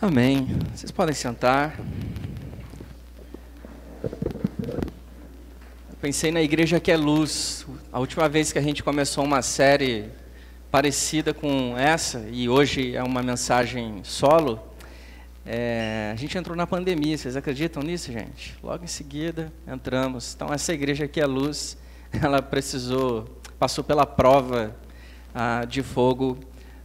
Amém. Vocês podem sentar. Pensei na igreja que é luz. A última vez que a gente começou uma série parecida com essa, e hoje é uma mensagem solo, é, a gente entrou na pandemia. Vocês acreditam nisso, gente? Logo em seguida entramos. Então, essa igreja que é luz, ela precisou, passou pela prova ah, de fogo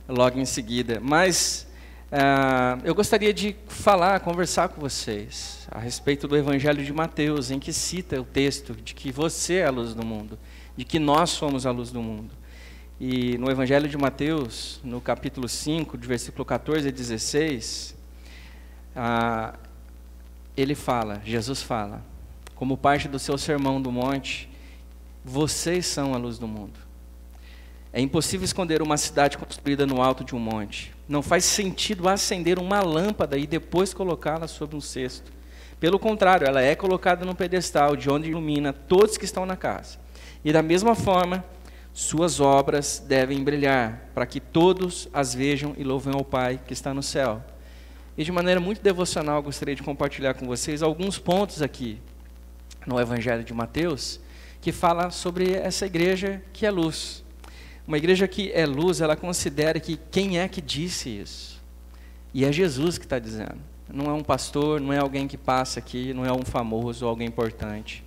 logo em seguida. Mas Uh, eu gostaria de falar, conversar com vocês a respeito do Evangelho de Mateus, em que cita o texto de que você é a luz do mundo, de que nós somos a luz do mundo. E no Evangelho de Mateus, no capítulo 5, de versículo 14 a 16, uh, ele fala, Jesus fala, como parte do seu sermão do monte, vocês são a luz do mundo. É impossível esconder uma cidade construída no alto de um monte. Não faz sentido acender uma lâmpada e depois colocá-la sobre um cesto. Pelo contrário, ela é colocada num pedestal de onde ilumina todos que estão na casa. E da mesma forma, suas obras devem brilhar, para que todos as vejam e louvem ao Pai que está no céu. E de maneira muito devocional, gostaria de compartilhar com vocês alguns pontos aqui no Evangelho de Mateus que fala sobre essa igreja que é luz. Uma igreja que é luz, ela considera que quem é que disse isso? E é Jesus que está dizendo. Não é um pastor, não é alguém que passa aqui, não é um famoso alguém importante.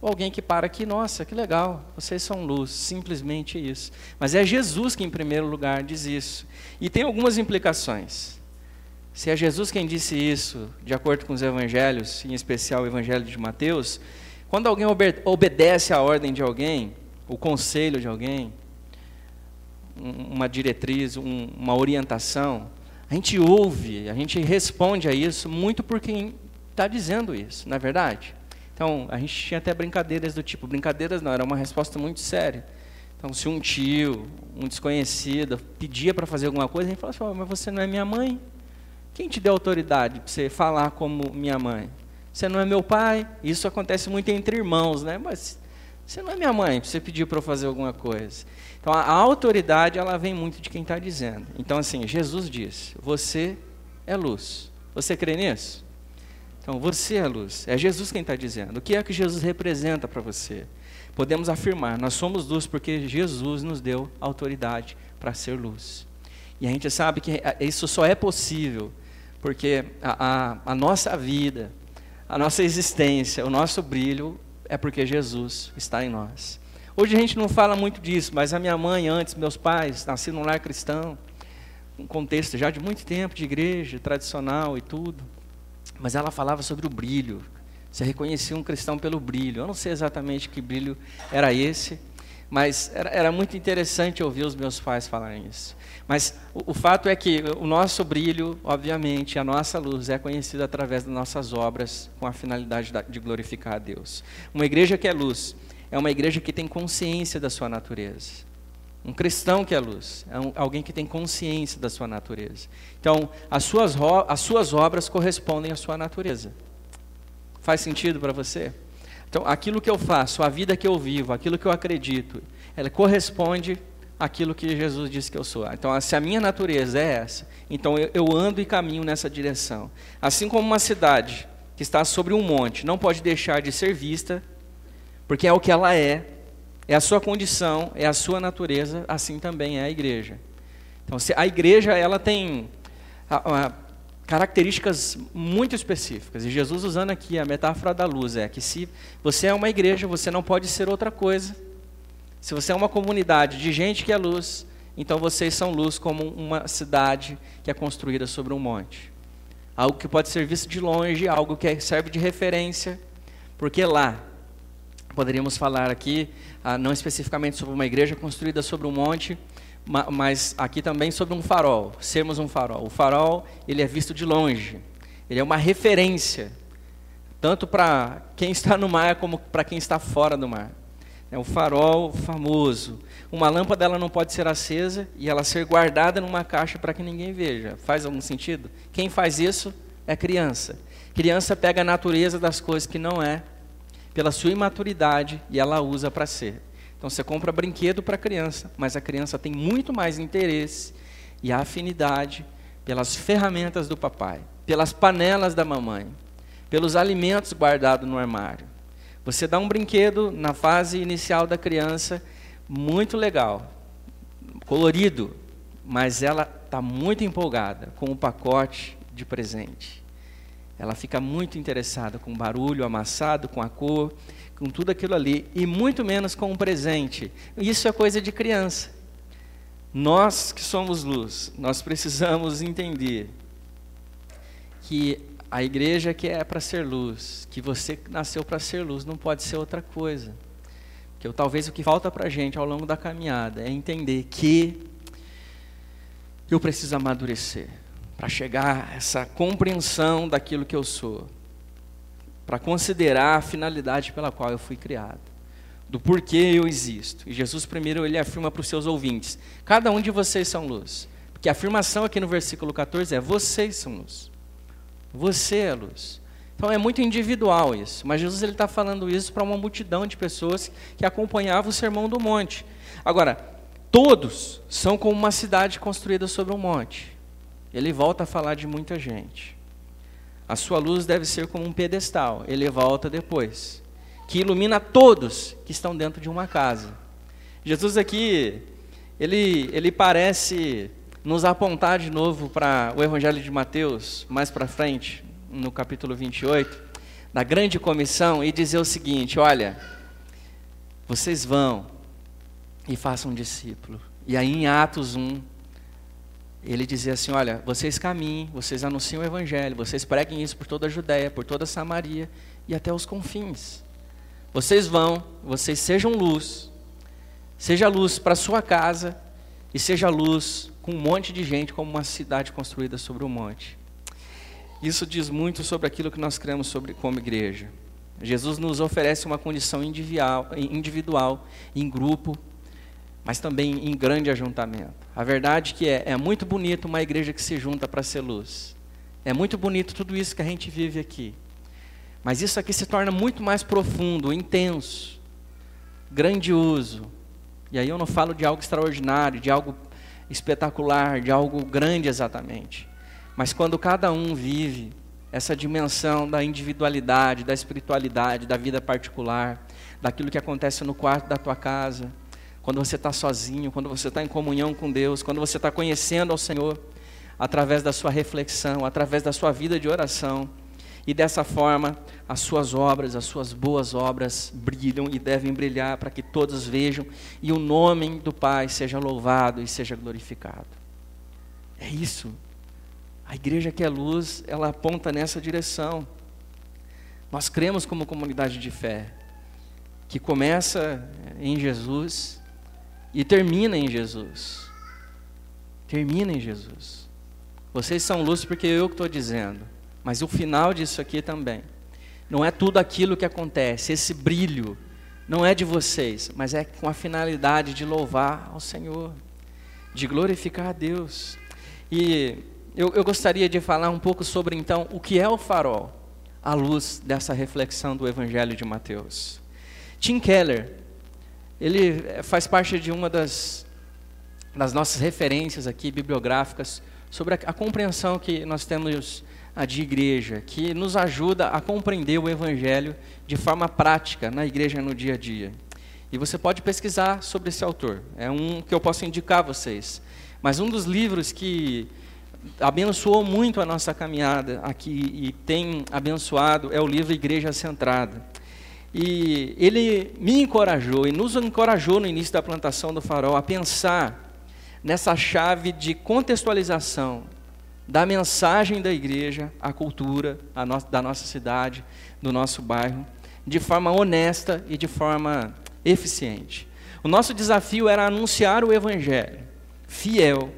Ou alguém que para aqui, nossa, que legal, vocês são luz, simplesmente isso. Mas é Jesus que, em primeiro lugar, diz isso. E tem algumas implicações. Se é Jesus quem disse isso, de acordo com os evangelhos, em especial o evangelho de Mateus, quando alguém obedece à ordem de alguém, o conselho de alguém, uma diretriz, um, uma orientação, a gente ouve, a gente responde a isso muito por quem está dizendo isso, não é verdade? Então, a gente tinha até brincadeiras do tipo, brincadeiras não, era uma resposta muito séria. Então, se um tio, um desconhecido, pedia para fazer alguma coisa, a gente falava assim, mas você não é minha mãe? Quem te deu autoridade para você falar como minha mãe? Você não é meu pai? Isso acontece muito entre irmãos, né? Mas você não é minha mãe, você pediu para eu fazer alguma coisa. Então a, autoridade ela vem muito de quem está dizendo. Então assim, Jesus diz: você é luz. Você crê nisso? Então você é luz. É Jesus quem está dizendo. O que é que Jesus representa para você? Podemos afirmar: nós somos luz porque Jesus nos deu autoridade para ser luz. E a gente sabe que isso só é possível porque a, a, a nossa vida, a nossa existência, o nosso brilho é porque Jesus está em nós. Hoje a gente não fala muito disso, mas a minha mãe, antes, meus pais, nasci num lar cristão, um contexto já de muito tempo de igreja, tradicional e tudo. Mas ela falava sobre o brilho. Você reconhecia um cristão pelo brilho. Eu não sei exatamente que brilho era esse, mas era, era muito interessante ouvir os meus pais falarem isso. Mas o, o, fato é que o nosso brilho, obviamente, a nossa luz é conhecida através das nossas obras, com a finalidade de glorificar a Deus. Uma igreja que é luz é uma igreja que tem consciência da sua natureza. Um cristão que é luz, é um, alguém que tem consciência da sua natureza. Então, as suas, as suas obras correspondem à sua natureza. Faz sentido para você? Então, aquilo que eu faço, a vida que eu vivo, aquilo que eu acredito, ela corresponde àquilo que Jesus disse que eu sou. Então, se a minha natureza é essa, então eu, eu ando e caminho nessa direção. Assim como uma cidade que está sobre um monte não pode deixar de ser vista porque é o que ela é, é a sua condição, é a sua natureza, assim também é a igreja. Então, a igreja ela tem características muito específicas. E Jesus usando aqui a metáfora da luz é que se você é uma igreja, você não pode ser outra coisa. Se você é uma comunidade de gente que é luz, então vocês são luz como uma cidade que é construída sobre um monte. Algo que pode ser visto de longe, algo que serve de referência, porque lá Poderíamos falar aqui, ah, não especificamente sobre uma igreja construída sobre um monte, mas aqui também sobre um farol, sermos um farol. O farol, ele é visto de longe, ele é uma referência, tanto para quem está no mar como para quem está fora do mar. É o farol famoso. Uma lâmpada ela não pode ser acesa e ela ser guardada numa caixa para que ninguém veja. Faz algum sentido? Quem faz isso é criança. Criança pega a natureza das coisas que não é pela sua imaturidade e ela usa para ser. Então você compra brinquedo para a criança, mas a criança tem muito mais interesse e afinidade pelas ferramentas do papai, pelas panelas da mamãe, pelos alimentos guardados no armário. Você dá um brinquedo na fase inicial da criança, muito legal, colorido, mas ela está muito empolgada com o pacote de presente. Ela fica muito interessada com o barulho amassado, com a cor, com tudo aquilo ali, e muito menos com o presente. Isso é coisa de criança. Nós que somos luz, nós precisamos entender que a igreja que é para ser luz, que você nasceu para ser luz, não pode ser outra coisa. Que eu, talvez o que falta para a gente ao longo da caminhada é entender que eu preciso amadurecer para chegar a essa compreensão daquilo que eu sou, para considerar a finalidade pela qual eu fui criado, do porquê eu existo. E Jesus primeiro ele afirma para os seus ouvintes: cada um de vocês são luz. Porque a afirmação aqui no versículo 14 é: vocês são luz. Você é luz. Então é muito individual isso, mas Jesus ele está falando isso para uma multidão de pessoas que acompanhavam o sermão do monte. Agora, todos são como uma cidade construída sobre um monte. Ele volta a falar de muita gente. A sua luz deve ser como um pedestal, ele volta depois, que ilumina todos que estão dentro de uma casa. Jesus aqui, ele, ele parece nos apontar de novo para o Evangelho de Mateus, mais para frente, no capítulo 28, da grande comissão, e dizer o seguinte: olha, vocês vão e façam um discípulo. E aí em Atos 1, ele dizia assim: Olha, vocês caminhem, vocês anunciam o Evangelho, vocês preguem isso por toda a Judéia, por toda a Samaria e até os confins. Vocês vão, vocês sejam luz, seja luz para sua casa e seja luz com um monte de gente, como uma cidade construída sobre um monte. Isso diz muito sobre aquilo que nós cremos sobre como igreja. Jesus nos oferece uma condição individual, individual em grupo, mas também em grande ajuntamento. A verdade que é, é muito bonito uma igreja que se junta para ser luz. É muito bonito tudo isso que a gente vive aqui. Mas isso aqui se torna muito mais profundo, intenso, grandioso. E aí eu não falo de algo extraordinário, de algo espetacular, de algo grande exatamente. Mas quando cada um vive essa dimensão da individualidade, da espiritualidade, da vida particular, daquilo que acontece no quarto da tua casa, quando você está sozinho, quando você está em comunhão com Deus, quando você está conhecendo ao Senhor, através da sua reflexão, através da sua vida de oração. E dessa forma, as suas obras, as suas boas obras brilham e devem brilhar para que todos vejam e o nome do Pai seja louvado e seja glorificado. É isso. A igreja que é luz, ela aponta nessa direção. Nós cremos como comunidade de fé, que começa em Jesus e termina em Jesus. Termina em Jesus. Vocês são luz porque eu estou dizendo. Mas o final disso aqui também. Não é tudo aquilo que acontece, esse brilho não é de vocês, mas é com a finalidade de louvar ao Senhor, de glorificar a Deus. E eu, eu gostaria de falar um pouco sobre então o que é o farol, à luz dessa reflexão do Evangelho de Mateus. Tim Keller, ele eh, faz parte de uma das, das nossas referências aqui bibliográficas sobre a, a compreensão que nós temos a de igreja, que nos ajuda a compreender o Evangelho de forma prática na igreja no dia a dia. E você pode pesquisar sobre esse autor, é um que eu posso indicar a vocês. Mas um dos livros que abençoou muito a nossa caminhada aqui e tem abençoado é o livro Igreja Centrada. E ele me encorajou e nos encorajou no início da plantação do farol a pensar nessa chave de contextualização da mensagem da igreja, à cultura a no, da nossa cidade, do nosso bairro, de forma honesta e de forma eficiente. O nosso desafio era anunciar o evangelho fiel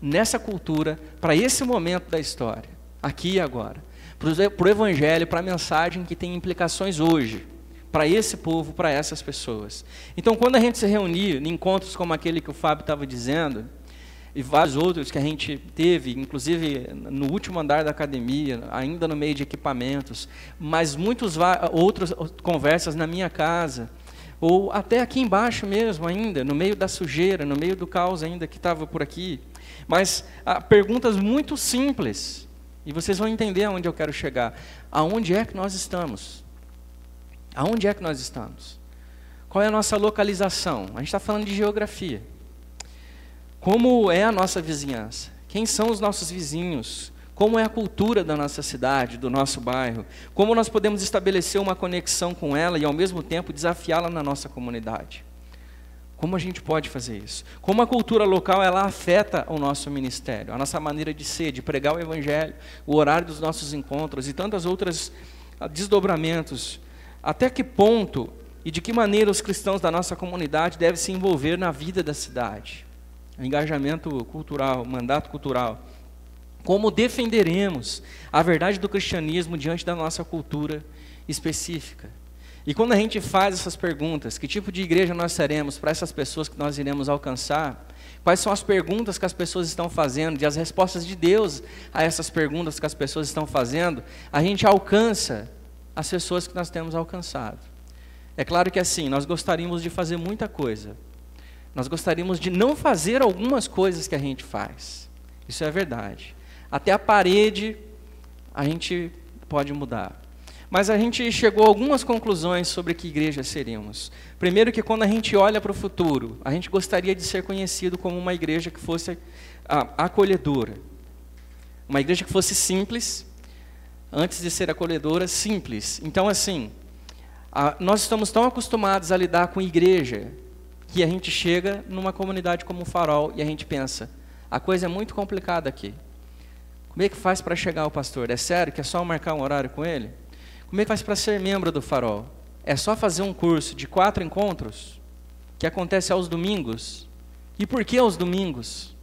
nessa cultura para esse momento da história, aqui e agora. Para o evangelho, para a mensagem que tem implicações hoje para esse povo, para essas pessoas. Então, quando a gente se reunir em encontros como aquele que o Fábio estava dizendo, e vários outros que a gente teve, inclusive no último andar da academia, ainda no meio de equipamentos, mas muitas outras conversas na minha casa, ou até aqui embaixo mesmo ainda, no meio da sujeira, no meio do caos ainda que estava por aqui. Mas ah, perguntas muito simples, e vocês vão entender aonde eu quero chegar. Aonde é que nós estamos? Aonde é que nós estamos? Qual é a nossa localização? A gente está falando de geografia. Como é a nossa vizinhança? Quem são os nossos vizinhos? Como é a cultura da nossa cidade, do nosso bairro? Como nós podemos estabelecer uma conexão com ela e, ao mesmo tempo, desafiá-la na nossa comunidade? Como a gente pode fazer isso? Como a cultura local ela afeta o nosso ministério, a nossa maneira de ser, de pregar o evangelho, o horário dos nossos encontros e tantas outras ah, desdobramentos. Até que ponto e de que maneira os cristãos da nossa comunidade devem se envolver na vida da cidade? engajamento cultural, mandato cultural. Como defenderemos a verdade do cristianismo diante da nossa cultura específica? E quando a gente faz essas perguntas, que tipo de igreja nós seremos para essas pessoas que nós iremos alcançar? Quais são as perguntas que as pessoas estão fazendo e as respostas de Deus a essas perguntas que as pessoas estão fazendo? A gente alcança as pessoas que nós temos alcançado. É claro que assim, nós gostaríamos de fazer muita coisa, nós gostaríamos de não fazer algumas coisas que a gente faz. Isso é verdade. Até a parede a gente pode mudar. Mas a gente chegou a algumas conclusões sobre que igreja seríamos. Primeiro que quando a gente olha para o futuro, a gente gostaria de ser conhecido como uma igreja que fosse ah, acolhedora. Uma igreja que fosse simples, antes de ser acolhedora, simples. Então, assim, ah, nós estamos tão acostumados a lidar com igreja que a gente chega numa comunidade como o Farol e a gente pensa, a coisa é muito complicada aqui. Como é que faz para chegar ao pastor? É sério que é só marcar um horário com ele? Como é que faz para ser membro do Farol? É só fazer um curso de quatro encontros que acontece aos domingos? E por que aos domingos?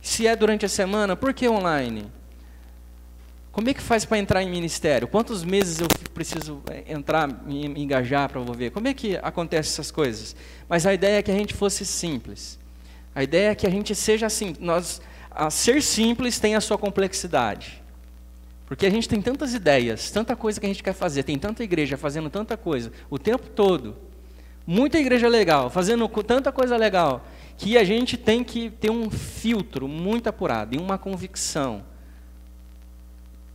Se é durante a semana, por que online? Como é que faz para entrar em ministério? Quantos meses eu preciso é, entrar, me engajar para ver? Como é que acontecem essas coisas? Mas a ideia é que a gente fosse simples. A ideia é que a gente seja assim. Nós, a ser simples tem a sua complexidade. Porque a gente tem tantas ideias, tanta coisa que a gente quer fazer, tem tanta igreja fazendo tanta coisa o tempo todo. Muita igreja legal, fazendo tanta coisa legal, que a gente tem que ter um filtro muito apurado e uma convicção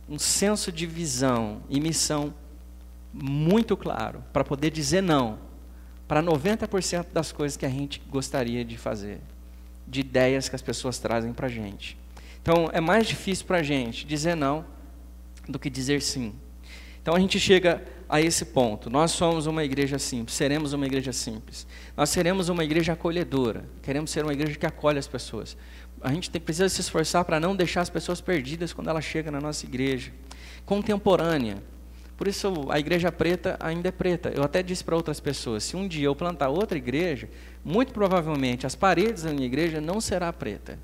um senso de visão e missão muito claro para poder dizer não para 90% das coisas que a gente gostaria de fazer, de ideias que as pessoas trazem para a gente. Então, é mais difícil para a gente dizer não do que dizer sim. Então, a gente chega a esse ponto. Nós somos uma igreja simples, seremos uma igreja simples. Nós seremos uma igreja acolhedora. Queremos ser uma igreja que acolhe as pessoas a gente tem, precisa se esforçar para não deixar as pessoas perdidas quando ela chega na nossa igreja. Contemporânea. Por isso a igreja preta ainda é preta. Eu até disse para outras pessoas, se um dia eu plantar outra igreja, muito provavelmente as paredes da minha igreja não será preta.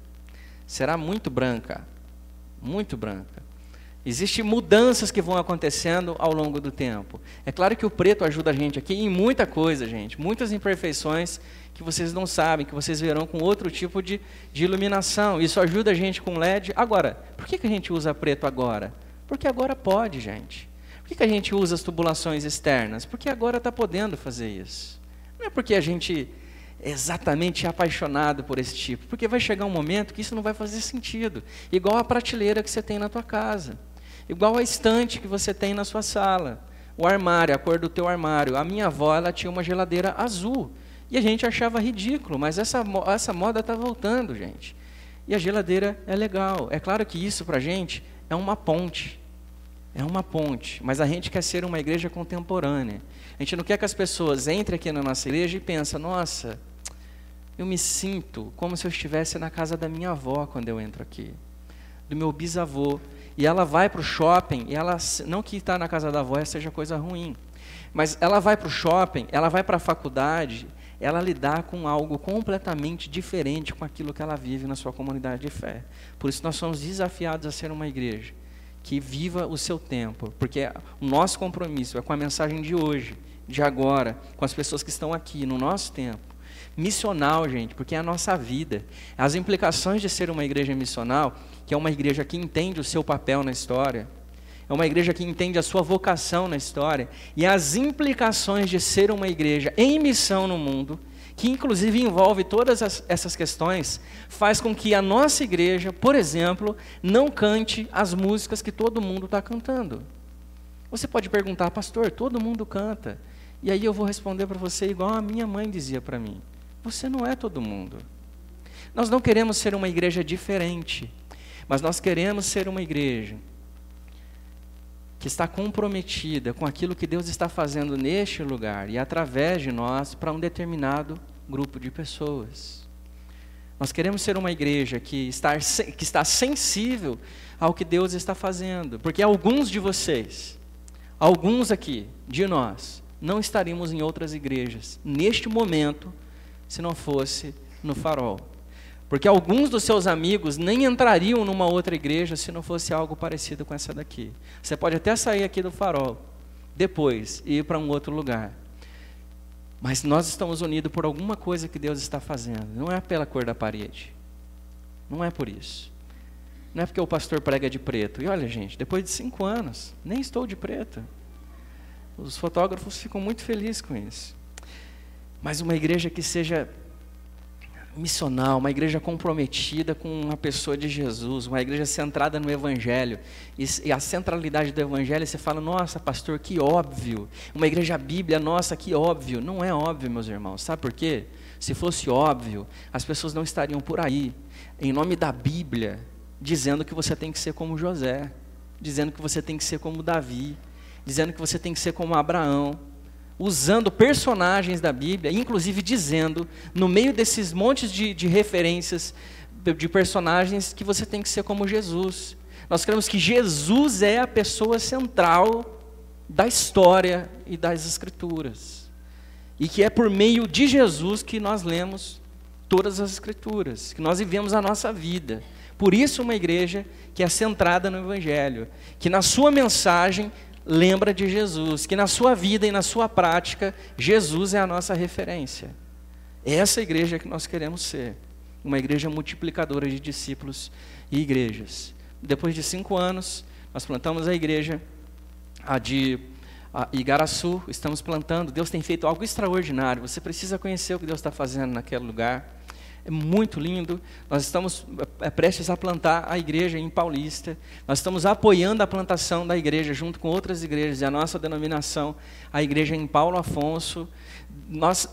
Será muito branca. Muito branca. Existem mudanças que vão acontecendo ao longo do tempo. É claro que o preto ajuda a gente aqui em muita coisa, gente. Muitas imperfeições que vocês não sabem, que vocês verão com outro tipo de, de iluminação. Isso ajuda a gente com LED. Agora, por que, que a gente usa preto agora? Porque agora pode, gente. Por que, que a gente usa as tubulações externas? Porque agora está podendo fazer isso. Não é porque a gente é exatamente apaixonado por esse tipo, porque vai chegar um momento que isso não vai fazer sentido. Igual a prateleira que você tem na tua casa, igual a estante que você tem na sua sala, o armário, a cor do teu armário. A minha avó ela tinha uma geladeira azul. E a gente achava ridículo, mas essa, essa moda está voltando, gente. E a geladeira é legal. É claro que isso para a gente é uma ponte. É uma ponte. Mas a gente quer ser uma igreja contemporânea. A gente não quer que as pessoas entrem aqui na nossa igreja e pensem, nossa, eu me sinto como se eu estivesse na casa da minha avó quando eu entro aqui. Do meu bisavô. E ela vai para o shopping, e ela, não que estar tá na casa da avó seja coisa ruim, mas ela vai para o shopping, ela vai para a faculdade, ela lidar com algo completamente diferente com aquilo que ela vive na sua comunidade de fé. Por isso nós somos desafiados a ser uma igreja que viva o seu tempo, porque o nosso compromisso é com a mensagem de hoje, de agora, com as pessoas que estão aqui no nosso tempo. Missional, gente, porque é a nossa vida. As implicações de ser uma igreja missional, que é uma igreja que entende o seu papel na história, é uma igreja que entende a sua vocação na história e as implicações de ser uma igreja em missão no mundo, que inclusive envolve todas as, essas questões, faz com que a nossa igreja, por exemplo, não cante as músicas que todo mundo está cantando. Você pode perguntar, pastor, todo mundo canta. E aí eu vou responder para você igual a minha mãe dizia para mim: você não é todo mundo. Nós não queremos ser uma igreja diferente, mas nós queremos ser uma igreja que está comprometida com aquilo que Deus está fazendo neste lugar e através de nós para um determinado grupo de pessoas. Nós queremos ser uma igreja que está, que está sensível ao que Deus está fazendo, porque alguns de vocês, alguns aqui, de nós, não estaríamos em outras igrejas neste momento se não fosse no farol. Porque alguns dos seus amigos nem entrariam numa outra igreja se não fosse algo parecido com essa daqui. Você pode até sair aqui do farol depois e ir para um outro lugar. Mas nós estamos unidos por alguma coisa que Deus está fazendo. Não é pela cor da parede. Não é por isso. Não é porque o pastor prega de preto. E olha, gente, depois de cinco anos, nem estou de preto. Os fotógrafos ficam muito felizes com isso. Mas uma igreja que seja missional, uma igreja comprometida com uma pessoa de Jesus, uma igreja centrada no Evangelho. E, e, a centralidade do Evangelho, você fala, nossa, pastor, que óbvio. Uma igreja bíblia, nossa, que óbvio. Não é óbvio, meus irmãos. Sabe por quê? Se fosse óbvio, as pessoas não estariam por aí, em nome da Bíblia, dizendo que você tem que ser como José, dizendo que você tem que ser como Davi, dizendo que você tem que ser como Abraão usando personagens da Bíblia, inclusive dizendo, no meio desses montes de, de referências de personagens, que você tem que ser como Jesus. Nós queremos que Jesus é a pessoa central da história e das Escrituras. E que é por meio de Jesus que nós lemos todas as Escrituras, que nós vivemos a nossa vida. Por isso, uma igreja que é centrada no Evangelho, que na sua mensagem lembra de Jesus, que na sua vida e na sua prática, Jesus é a nossa referência. É essa igreja que nós queremos ser, uma igreja multiplicadora de discípulos e igrejas. Depois de cinco anos, nós plantamos a igreja a de a Igaraçu, estamos plantando. Deus tem feito algo extraordinário. Você precisa conhecer o que Deus está fazendo naquele lugar. É muito lindo. Nós estamos é, prestes a plantar a igreja em Paulista. Nós estamos apoiando a plantação da igreja junto com outras igrejas. E a nossa denominação, a igreja em Paulo Afonso, nós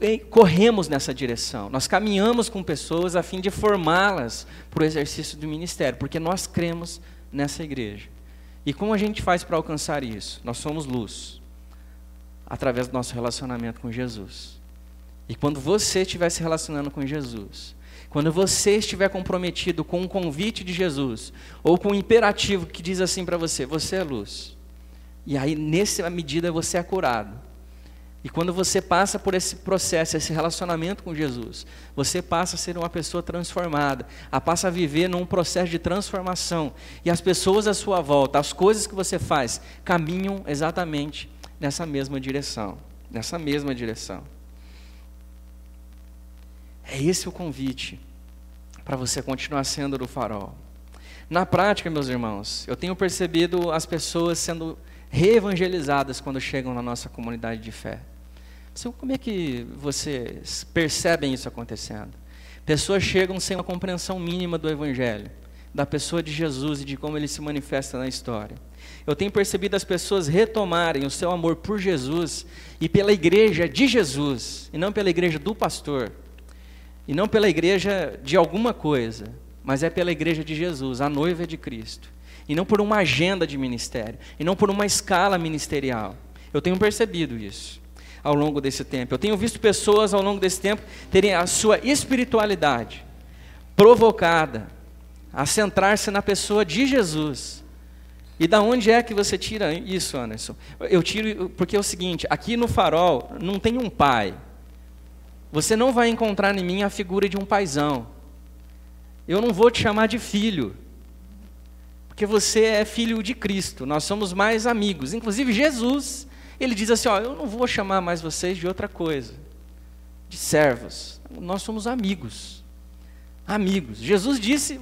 é, corremos nessa direção. Nós caminhamos com pessoas a fim de formá-las para o exercício do ministério, porque nós cremos nessa igreja. E como a gente faz para alcançar isso? Nós somos luz através do nosso relacionamento com Jesus. E quando você estiver se relacionando com Jesus, quando você estiver comprometido com o convite de Jesus, ou com o imperativo que diz assim para você: você é luz. E aí, nessa medida, você é curado. E quando você passa por esse processo, esse relacionamento com Jesus, você passa a ser uma pessoa transformada, a passa a viver num processo de transformação. E as pessoas à sua volta, as coisas que você faz, caminham exatamente nessa mesma direção. Nessa mesma direção. É esse o convite para você continuar sendo do farol. Na prática, meus irmãos, eu tenho percebido as pessoas sendo reevangelizadas quando chegam na nossa comunidade de fé. Como é que vocês percebem isso acontecendo? Pessoas chegam sem uma compreensão mínima do Evangelho, da pessoa de Jesus e de como ele se manifesta na história. Eu tenho percebido as pessoas retomarem o seu amor por Jesus e pela igreja de Jesus, e não pela igreja do pastor e não pela igreja de alguma coisa, mas é pela igreja de Jesus, a noiva de Cristo. E não por uma agenda de ministério, e não por uma escala ministerial. Eu tenho percebido isso ao longo desse tempo. Eu tenho visto pessoas ao longo desse tempo terem a sua espiritualidade provocada a centrar-se na pessoa de Jesus. E da onde é que você tira isso, Anderson? Eu tiro porque é o seguinte, aqui no farol não tem um pai, você não vai encontrar em mim a figura de um paizão. Eu não vou te chamar de filho, porque você é filho de Cristo. Nós somos mais amigos. Inclusive Jesus, ele diz assim: ó, eu não vou chamar mais vocês de outra coisa, de servos. Nós somos amigos, amigos. Jesus disse: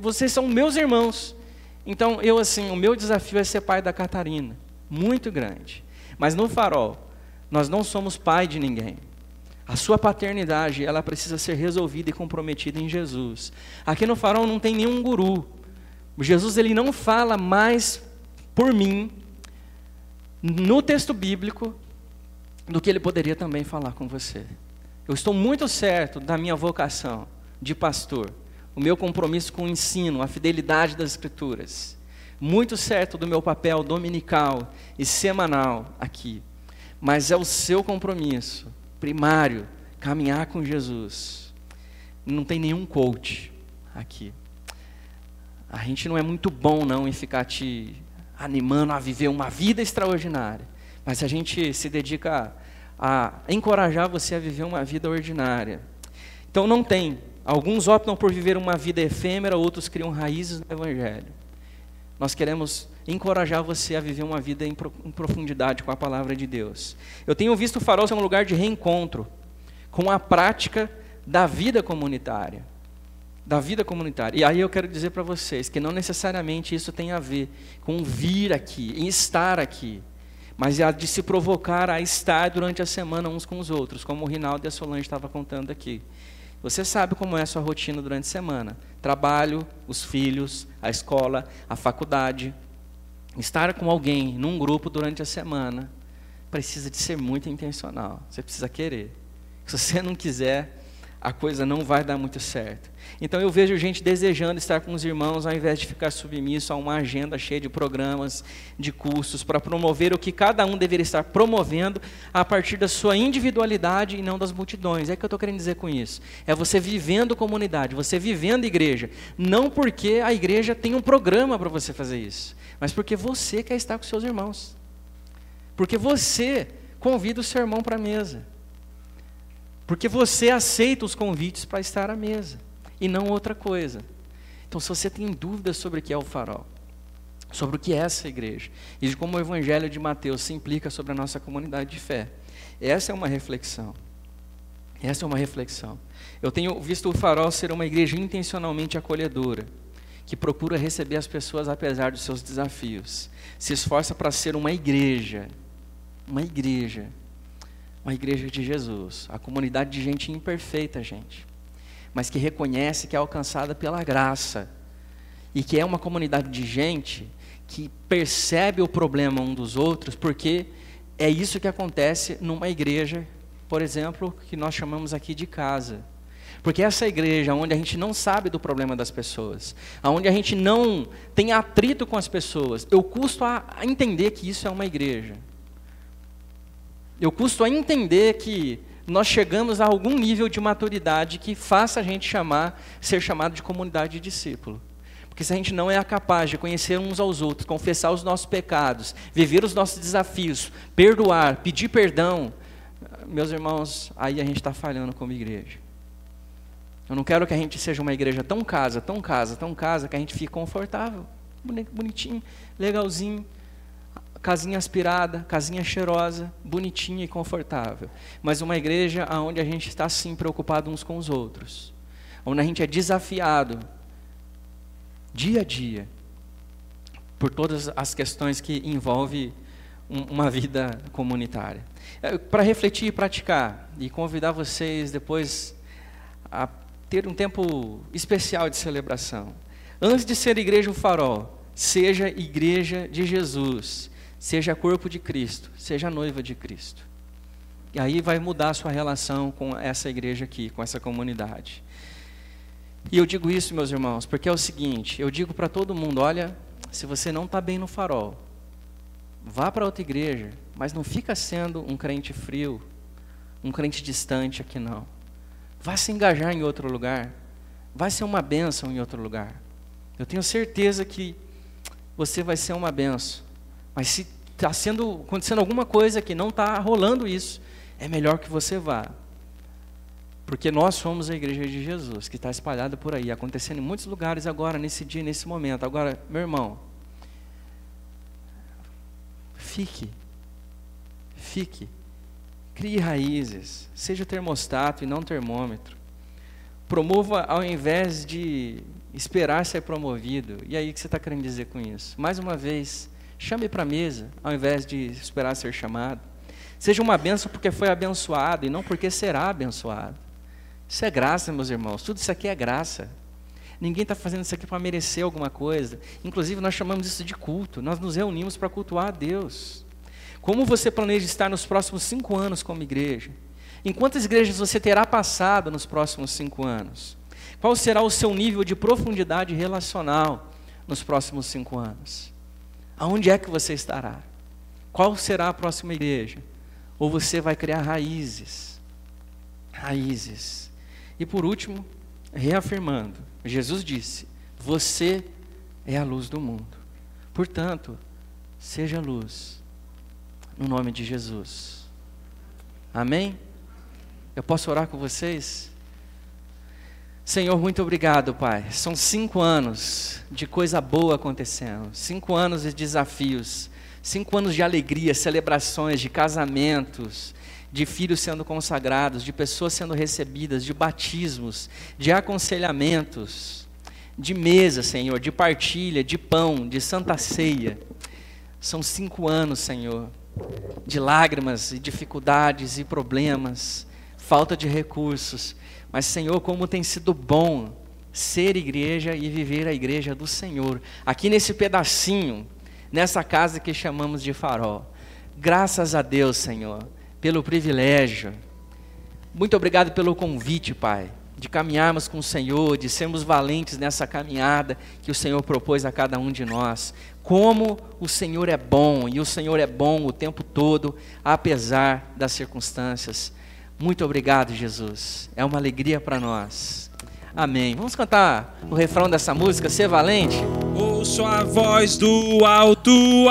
vocês são meus irmãos. Então eu assim, o meu desafio é ser pai da Catarina, muito grande. Mas no Farol, nós não somos pai de ninguém. A sua paternidade, ela precisa ser resolvida e comprometida em Jesus. Aqui no farol não tem nenhum guru. Jesus ele não fala mais por mim no texto bíblico do que ele poderia também falar com você. Eu estou muito certo da minha vocação de pastor, o meu compromisso com o ensino, a fidelidade das escrituras. Muito certo do meu papel dominical e semanal aqui. Mas é o seu compromisso primário, caminhar com Jesus. Não tem nenhum coach aqui. A gente não é muito bom não em ficar te animando a viver uma vida extraordinária. Mas a gente se dedica a, a encorajar você a viver uma vida ordinária. Então não tem. Alguns optam por viver uma vida efêmera, outros criam raízes no Evangelho. Nós queremos encorajar você a viver uma vida em profundidade com a palavra de Deus. Eu tenho visto o farol ser um lugar de reencontro com a prática da vida comunitária. Da vida comunitária. E aí eu quero dizer para vocês que não necessariamente isso tem a ver com vir aqui, em estar aqui, mas é a de se provocar a estar durante a semana uns com os outros, como o Rinaldo e a Solange estavam contando aqui. Você sabe como é a sua rotina durante a semana: trabalho, os filhos, a escola, a faculdade. Estar com alguém num grupo durante a semana precisa de ser muito intencional. Você precisa querer. Se você não quiser, a coisa não vai dar muito certo. Então eu vejo gente desejando estar com os irmãos ao invés de ficar submisso a uma agenda cheia de programas, de cursos, para promover o que cada um deveria estar promovendo a partir da sua individualidade e não das multidões. É o que eu estou querendo dizer com isso. É você vivendo comunidade, você vivendo igreja. Não porque a igreja tem um programa para você fazer isso, mas porque você quer estar com seus irmãos. Porque você convida o seu irmão para a mesa. Porque você aceita os convites para estar à mesa e não outra coisa. Então, se você tem dúvidas sobre o que é o farol, sobre o que é essa igreja e de como o evangelho de Mateus se implica sobre a nossa comunidade de fé, essa é uma reflexão. Essa é uma reflexão. Eu tenho visto o farol ser uma igreja intencionalmente acolhedora, que procura receber as pessoas apesar dos seus desafios, se esforça para ser uma igreja, uma igreja uma igreja de Jesus, a comunidade de gente imperfeita, gente, mas que reconhece que é alcançada pela graça e que é uma comunidade de gente que percebe o problema um dos outros, porque é isso que acontece numa igreja, por exemplo, que nós chamamos aqui de casa. Porque essa igreja onde a gente não sabe do problema das pessoas, onde a gente não tem atrito com as pessoas, eu custo a entender que isso é uma igreja. Eu custo a entender que nós chegamos a algum nível de maturidade que faça a gente chamar, ser chamado de comunidade de discípulo. Porque se a gente não é capaz de conhecer uns aos outros, confessar os nossos pecados, viver os nossos desafios, perdoar, pedir perdão, meus irmãos, aí a gente está falhando como igreja. Eu não quero que a gente seja uma igreja tão casa, tão casa, tão casa, que a gente fique confortável, bonitinho, legalzinho, casinha aspirada, casinha cheirosa, bonitinha e confortável. Mas uma igreja onde a gente está sim preocupado uns com os outros. Onde a gente é desafiado dia a dia por todas as questões que envolvem uma vida comunitária. É, Para refletir e praticar e convidar vocês depois a ter um tempo especial de celebração. Antes de ser igreja o farol, seja igreja de Jesus seja corpo de Cristo, seja noiva de Cristo. E aí vai mudar a sua relação com essa igreja aqui, com essa comunidade. E eu digo isso, meus irmãos, porque é o seguinte: eu digo para todo mundo: olha, se você não está bem no farol, vá para outra igreja, mas não fica sendo um crente frio, um crente distante aqui, não. Vá se engajar em outro lugar, vai ser uma bênção em outro lugar. Eu tenho certeza que você vai ser uma benção. Mas se está sendo acontecendo alguma coisa que não está rolando isso, é melhor que você vá. Porque nós somos a igreja de Jesus, que está espalhada por aí, acontecendo em muitos lugares agora, nesse dia, nesse momento. Agora, meu irmão, fique, fique, crie raízes, seja termostato e não termômetro. Promova ao invés de esperar ser promovido. E aí, o que você está querendo dizer com isso? Mais uma vez, Chame para a mesa, ao invés de esperar ser chamado. Seja uma benção porque foi abençoado e não porque será abençoado. Isso é graça, meus irmãos. Tudo isso aqui é graça. Ninguém está fazendo isso aqui para merecer alguma coisa. Inclusive, nós chamamos isso de culto. Nós nos reunimos para cultuar a Deus. Como você planeja estar nos próximos cinco anos como igreja? Em quantas igrejas você terá passado nos próximos cinco anos? Qual será o seu nível de profundidade relacional nos próximos cinco anos? Aonde é que você estará? Qual será a próxima igreja? Ou você vai criar raízes? Raízes. E por último, reafirmando, Jesus disse: Você é a luz do mundo. Portanto, seja luz, no nome de Jesus. Amém? Eu posso orar com vocês? Senhor, muito obrigado, Pai. São cinco anos de coisa boa acontecendo, cinco anos de desafios, cinco anos de alegria, celebrações, de casamentos, de filhos sendo consagrados, de pessoas sendo recebidas, de batismos, de aconselhamentos, de mesa, Senhor, de partilha, de pão, de santa ceia. São cinco anos, Senhor, de lágrimas e dificuldades e problemas, falta de recursos mas, Senhor, como tem sido bom ser igreja e viver a igreja do Senhor, aqui nesse pedacinho, nessa casa que chamamos de farol. Graças a Deus, Senhor, pelo privilégio. Muito obrigado pelo convite, Pai, de caminharmos com o Senhor, de sermos valentes nessa caminhada que o Senhor propôs a cada um de nós. Como o Senhor é bom, e o Senhor é bom o tempo todo, apesar das circunstâncias. Muito obrigado, Jesus. É uma alegria para nós. Amém. Vamos cantar o refrão dessa música, Ser Valente? Ouço a voz do alto.